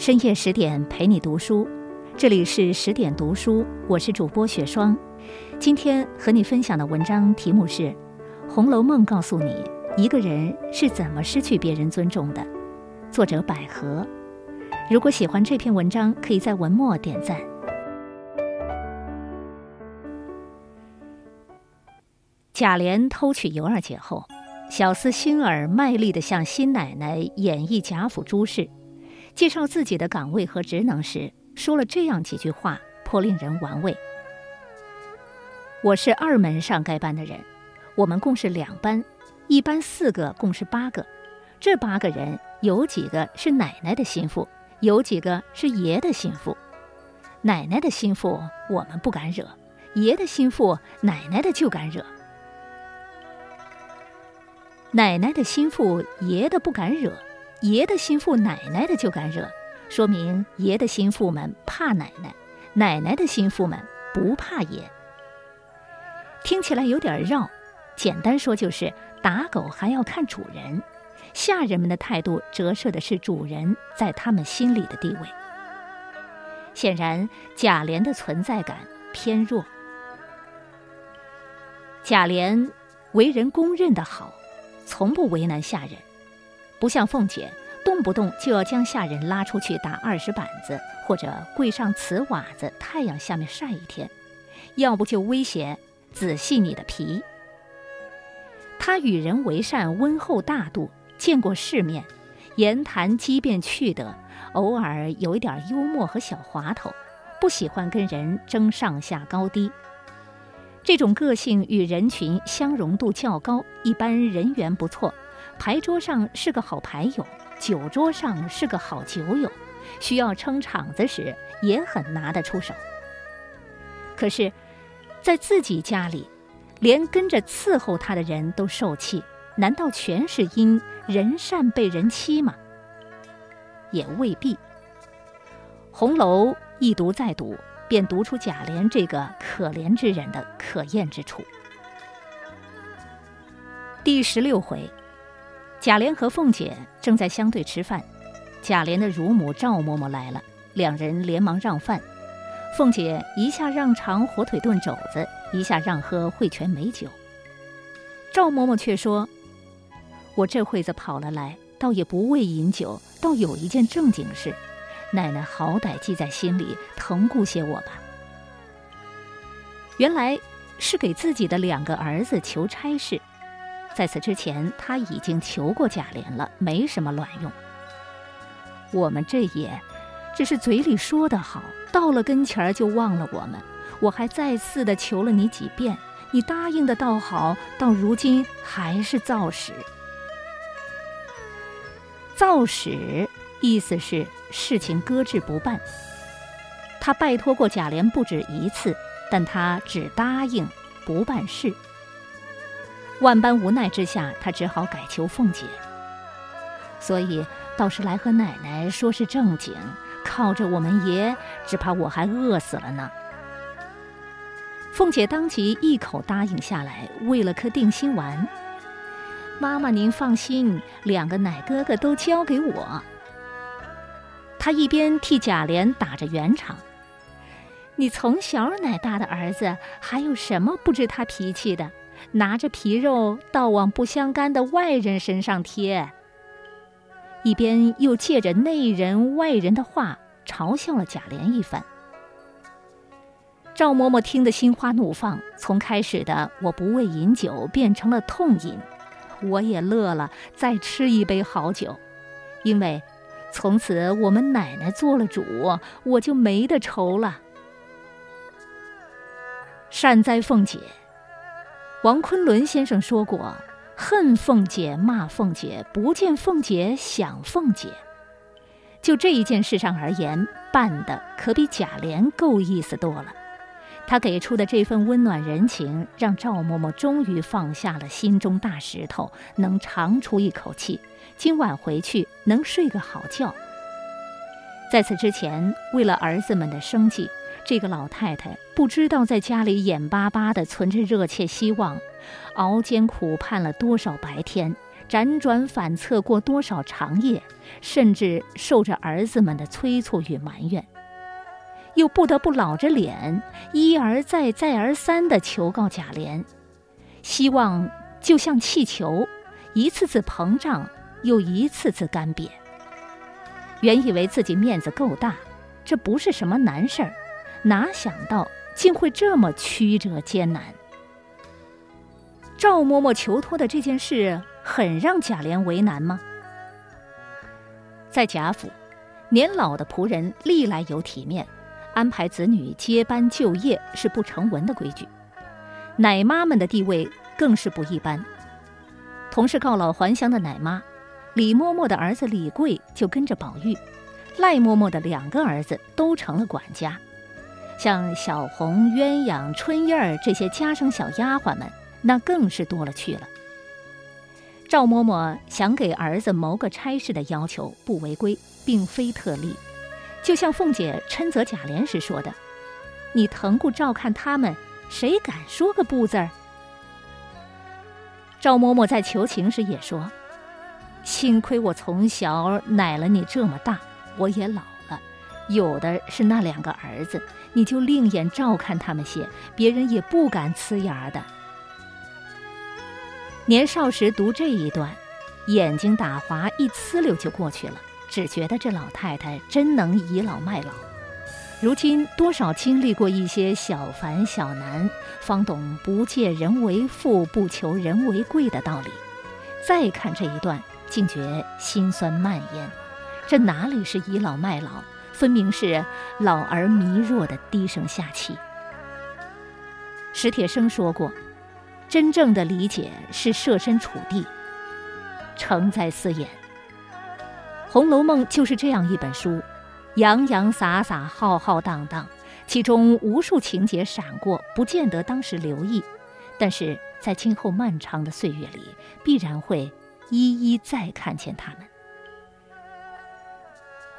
深夜十点陪你读书，这里是十点读书，我是主播雪霜。今天和你分享的文章题目是《红楼梦》，告诉你一个人是怎么失去别人尊重的。作者百合。如果喜欢这篇文章，可以在文末点赞。贾琏偷取尤二姐后，小厮星儿卖力地向新奶奶演绎贾府诸事。介绍自己的岗位和职能时，说了这样几句话，颇令人玩味。我是二门上该班的人，我们共是两班，一班四个，共是八个。这八个人有几个是奶奶的心腹，有几个是爷的心腹。奶奶的心腹我们不敢惹，爷的心腹奶奶的就敢惹。奶奶的心腹爷的不敢惹。爷的心腹，奶奶的就敢惹，说明爷的心腹们怕奶奶，奶奶的心腹们不怕爷。听起来有点绕，简单说就是打狗还要看主人，下人们的态度折射的是主人在他们心里的地位。显然，贾琏的存在感偏弱。贾琏为人公认的好，从不为难下人。不像凤姐，动不动就要将下人拉出去打二十板子，或者跪上瓷瓦子，太阳下面晒一天；要不就威胁仔细你的皮。他与人为善，温厚大度，见过世面，言谈机变趣德，偶尔有一点幽默和小滑头，不喜欢跟人争上下高低。这种个性与人群相容度较高，一般人缘不错。牌桌上是个好牌友，酒桌上是个好酒友，需要撑场子时也很拿得出手。可是，在自己家里，连跟着伺候他的人都受气，难道全是因人善被人欺吗？也未必。红楼一读再读，便读出贾琏这个可怜之人的可厌之处。第十六回。贾琏和凤姐正在相对吃饭，贾琏的乳母赵嬷嬷来了，两人连忙让饭。凤姐一下让尝火腿炖肘子，一下让喝汇泉美酒。赵嬷嬷却说：“我这会子跑了来，倒也不为饮酒，倒有一件正经事，奶奶好歹记在心里，疼顾些我吧。”原来是给自己的两个儿子求差事。在此之前，他已经求过贾琏了，没什么卵用。我们这也，只是嘴里说的好，到了跟前儿就忘了我们。我还再次的求了你几遍，你答应的倒好，到如今还是造使。造使意思是事情搁置不办。他拜托过贾琏不止一次，但他只答应不办事。万般无奈之下，他只好改求凤姐。所以倒是来和奶奶说是正经，靠着我们爷，只怕我还饿死了呢。凤姐当即一口答应下来，喂了颗定心丸。妈妈您放心，两个奶哥哥都交给我。她一边替贾琏打着圆场：“你从小奶大的儿子，还有什么不知他脾气的？”拿着皮肉，倒往不相干的外人身上贴，一边又借着内人外人的话嘲笑了贾琏一番。赵嬷嬷听得心花怒放，从开始的我不为饮酒，变成了痛饮。我也乐了，再吃一杯好酒，因为从此我们奶奶做了主，我就没得愁了。善哉凤姐！王昆仑先生说过：“恨凤姐，骂凤姐，不见凤姐，想凤姐。”就这一件事上而言，办的可比贾琏够意思多了。他给出的这份温暖人情，让赵嬷嬷终于放下了心中大石头，能长出一口气。今晚回去能睡个好觉。在此之前，为了儿子们的生计。这个老太太不知道在家里眼巴巴地存着热切希望，熬煎苦盼了多少白天，辗转反侧过多少长夜，甚至受着儿子们的催促与埋怨，又不得不老着脸一而再、再而三地求告贾琏，希望就像气球，一次次膨胀，又一次次干瘪。原以为自己面子够大，这不是什么难事儿，哪想到竟会这么曲折艰难。赵嬷嬷求托的这件事，很让贾琏为难吗？在贾府，年老的仆人历来有体面，安排子女接班就业是不成文的规矩。奶妈们的地位更是不一般。同是告老还乡的奶妈，李嬷嬷的儿子李贵就跟着宝玉，赖嬷嬷的两个儿子都成了管家，像小红、鸳鸯、春燕儿这些家生小丫鬟们。那更是多了去了。赵嬷嬷想给儿子谋个差事的要求不违规，并非特例。就像凤姐嗔责贾琏时说的：“你疼顾照看他们，谁敢说个不字儿？”赵嬷嬷在求情时也说：“幸亏我从小奶了你这么大，我也老，有的是那两个儿子，你就另眼照看他们些，别人也不敢呲牙的。”年少时读这一段，眼睛打滑一呲溜就过去了，只觉得这老太太真能倚老卖老。如今多少经历过一些小烦小难，方懂不借人为富，不求人为贵的道理。再看这一段，竟觉心酸蔓延。这哪里是倚老卖老，分明是老而弥弱的低声下气。史铁生说过。真正的理解是设身处地，诚在四眼。《红楼梦》就是这样一本书，洋洋洒洒、浩浩荡荡，其中无数情节闪过，不见得当时留意，但是在今后漫长的岁月里，必然会一一再看见他们。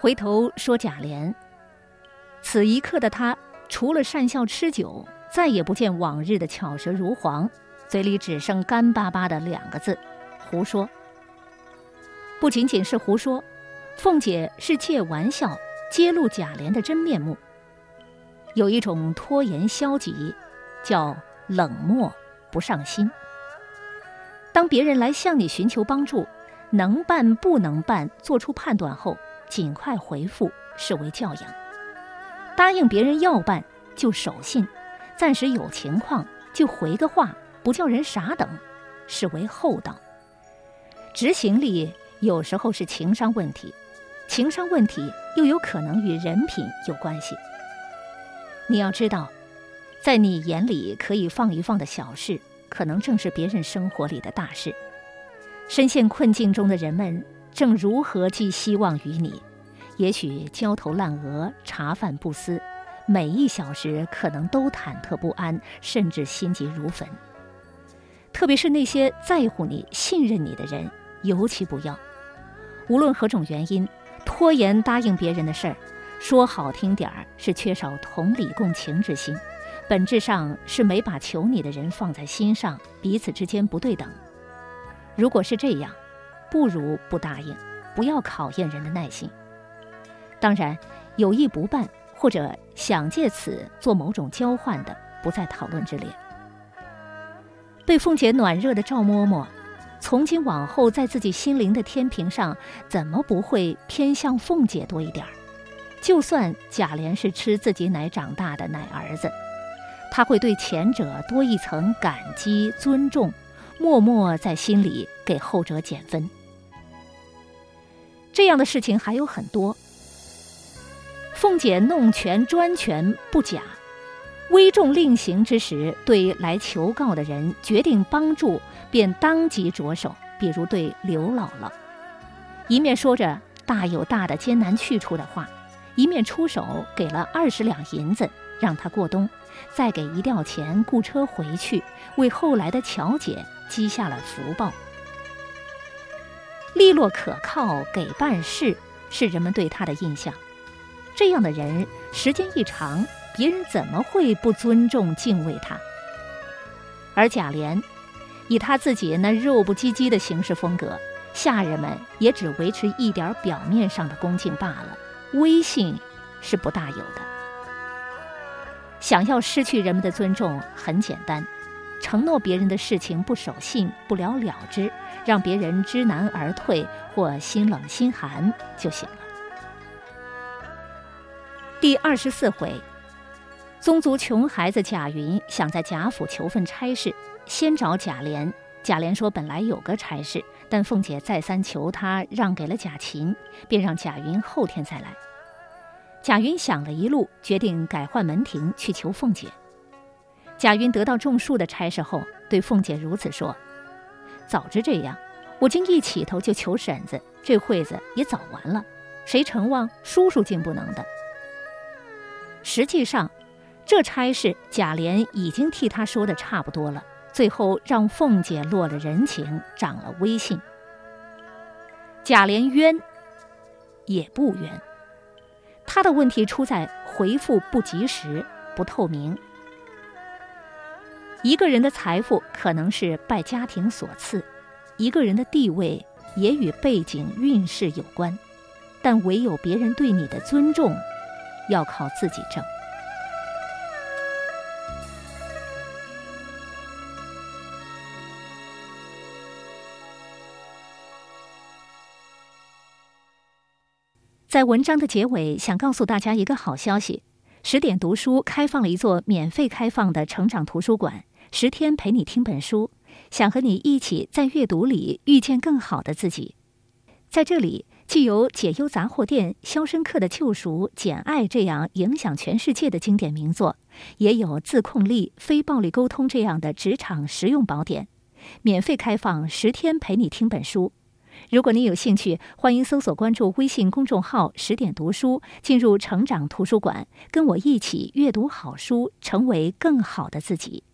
回头说贾琏，此一刻的他，除了善笑吃酒，再也不见往日的巧舌如簧。嘴里只剩干巴巴的两个字：“胡说。”不仅仅是胡说，凤姐是借玩笑揭露贾琏的真面目。有一种拖延消极，叫冷漠不上心。当别人来向你寻求帮助，能办不能办，做出判断后，尽快回复，视为教养。答应别人要办就守信，暂时有情况就回个话。不叫人傻等，是为厚道。执行力有时候是情商问题，情商问题又有可能与人品有关系。你要知道，在你眼里可以放一放的小事，可能正是别人生活里的大事。深陷困境中的人们正如何寄希望于你？也许焦头烂额、茶饭不思，每一小时可能都忐忑不安，甚至心急如焚。特别是那些在乎你、信任你的人，尤其不要。无论何种原因，拖延答应别人的事儿，说好听点儿是缺少同理共情之心，本质上是没把求你的人放在心上，彼此之间不对等。如果是这样，不如不答应，不要考验人的耐心。当然，有意不办或者想借此做某种交换的，不在讨论之列。对凤姐暖热的赵嬷嬷，从今往后在自己心灵的天平上，怎么不会偏向凤姐多一点儿？就算贾琏是吃自己奶长大的奶儿子，他会对前者多一层感激尊重，默默在心里给后者减分。这样的事情还有很多。凤姐弄权专权不假。危重令行之时，对来求告的人决定帮助，便当即着手。比如对刘姥姥，一面说着大有大的艰难去处的话，一面出手给了二十两银子让她过冬，再给一吊钱雇车回去，为后来的巧姐积下了福报。利落可靠，给办事是人们对他的印象。这样的人，时间一长。别人怎么会不尊重敬畏他？而贾琏，以他自己那肉不唧唧的行事风格，下人们也只维持一点表面上的恭敬罢了，威信是不大有的。想要失去人们的尊重，很简单，承诺别人的事情不守信，不了了之，让别人知难而退或心冷心寒就行了。第二十四回，宗族穷孩子贾云想在贾府求份差事，先找贾琏。贾琏说：“本来有个差事，但凤姐再三求他，让给了贾琴，便让贾云后天再来。”贾云想了一路，决定改换门庭去求凤姐。贾云得到种树的差事后，对凤姐如此说：“早知这样，我竟一起头就求婶子，这会子也早完了。谁承望叔叔竟不能的？实际上，这差事贾琏已经替他说的差不多了。”最后让凤姐落了人情，长了威信。贾琏冤也不冤，他的问题出在回复不及时、不透明。一个人的财富可能是拜家庭所赐，一个人的地位也与背景运势有关，但唯有别人对你的尊重，要靠自己挣。在文章的结尾，想告诉大家一个好消息：十点读书开放了一座免费开放的成长图书馆，十天陪你听本书，想和你一起在阅读里遇见更好的自己。在这里，既有《解忧杂货店》《肖申克的救赎》《简爱》这样影响全世界的经典名作，也有《自控力》《非暴力沟通》这样的职场实用宝典。免费开放十天陪你听本书。如果您有兴趣，欢迎搜索关注微信公众号“十点读书”，进入成长图书馆，跟我一起阅读好书，成为更好的自己。